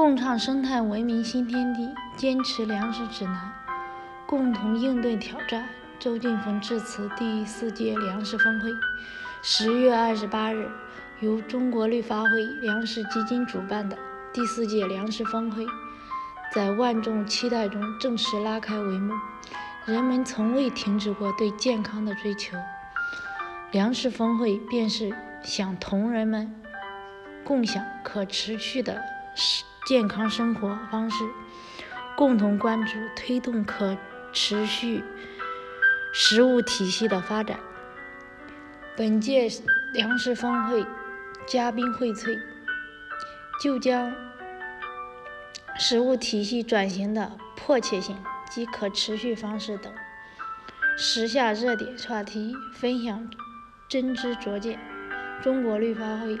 共创生态文明新天地，坚持粮食指南，共同应对挑战。周俊峰致辞第四届粮食峰会，十月二十八日，由中国绿发会粮食基金主办的第四届粮食峰会，在万众期待中正式拉开帷幕。人们从未停止过对健康的追求，粮食峰会便是想同人们共享可持续的。健康生活方式，共同关注推动可持续食物体系的发展。本届粮食峰会嘉宾荟萃，就将食物体系转型的迫切性及可持续方式等时下热点话题分享真知灼见。中国绿发会。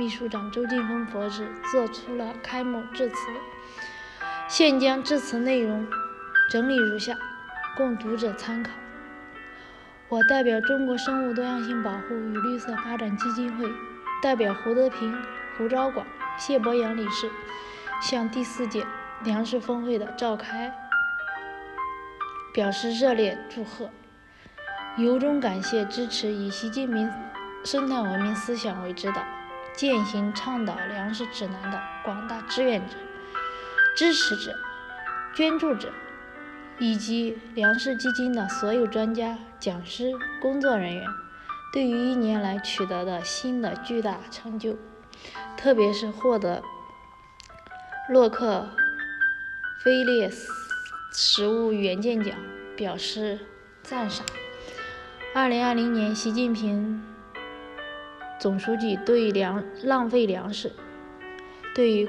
秘书长周劲峰博士作出了开幕致辞，现将致辞内容整理如下，供读者参考。我代表中国生物多样性保护与绿色发展基金会，代表胡德平、胡昭广、谢博洋理事，向第四届粮食峰会的召开表示热烈祝贺，由衷感谢支持以习近平生态文明思想为指导。践行倡导粮食指南的广大志愿者、支持者、捐助者，以及粮食基金的所有专家、讲师、工作人员，对于一年来取得的新的巨大成就，特别是获得洛克菲勒食物远见奖，表示赞赏。二零二零年，习近平。总书记对粮浪费粮食、对于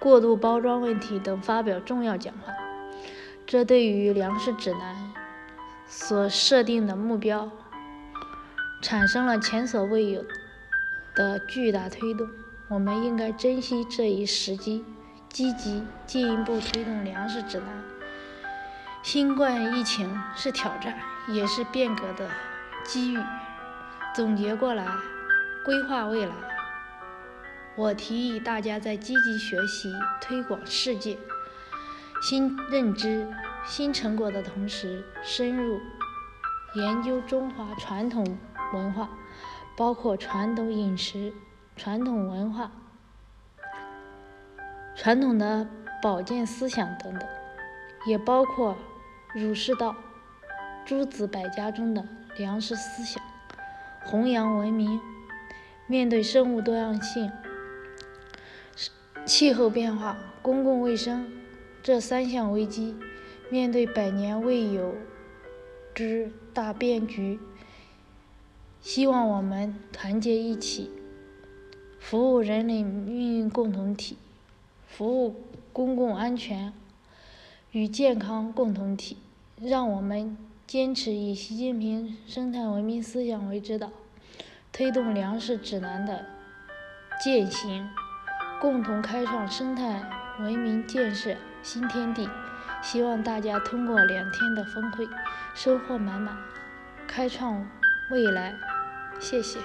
过度包装问题等发表重要讲话，这对于粮食指南所设定的目标产生了前所未有的巨大推动。我们应该珍惜这一时机，积极进一步推动粮食指南。新冠疫情是挑战，也是变革的机遇。总结过来，规划未来。我提议大家在积极学习、推广世界新认知、新成果的同时，深入研究中华传统文化，包括传统饮食、传统文化、传统的保健思想等等，也包括儒释道诸子百家中的粮食思想。弘扬文明，面对生物多样性、气候变化、公共卫生这三项危机，面对百年未有之大变局，希望我们团结一起，服务人类命运共同体，服务公共安全与健康共同体，让我们。坚持以习近平生态文明思想为指导，推动粮食指南的践行，共同开创生态文明建设新天地。希望大家通过两天的峰会收获满满，开创未来。谢谢。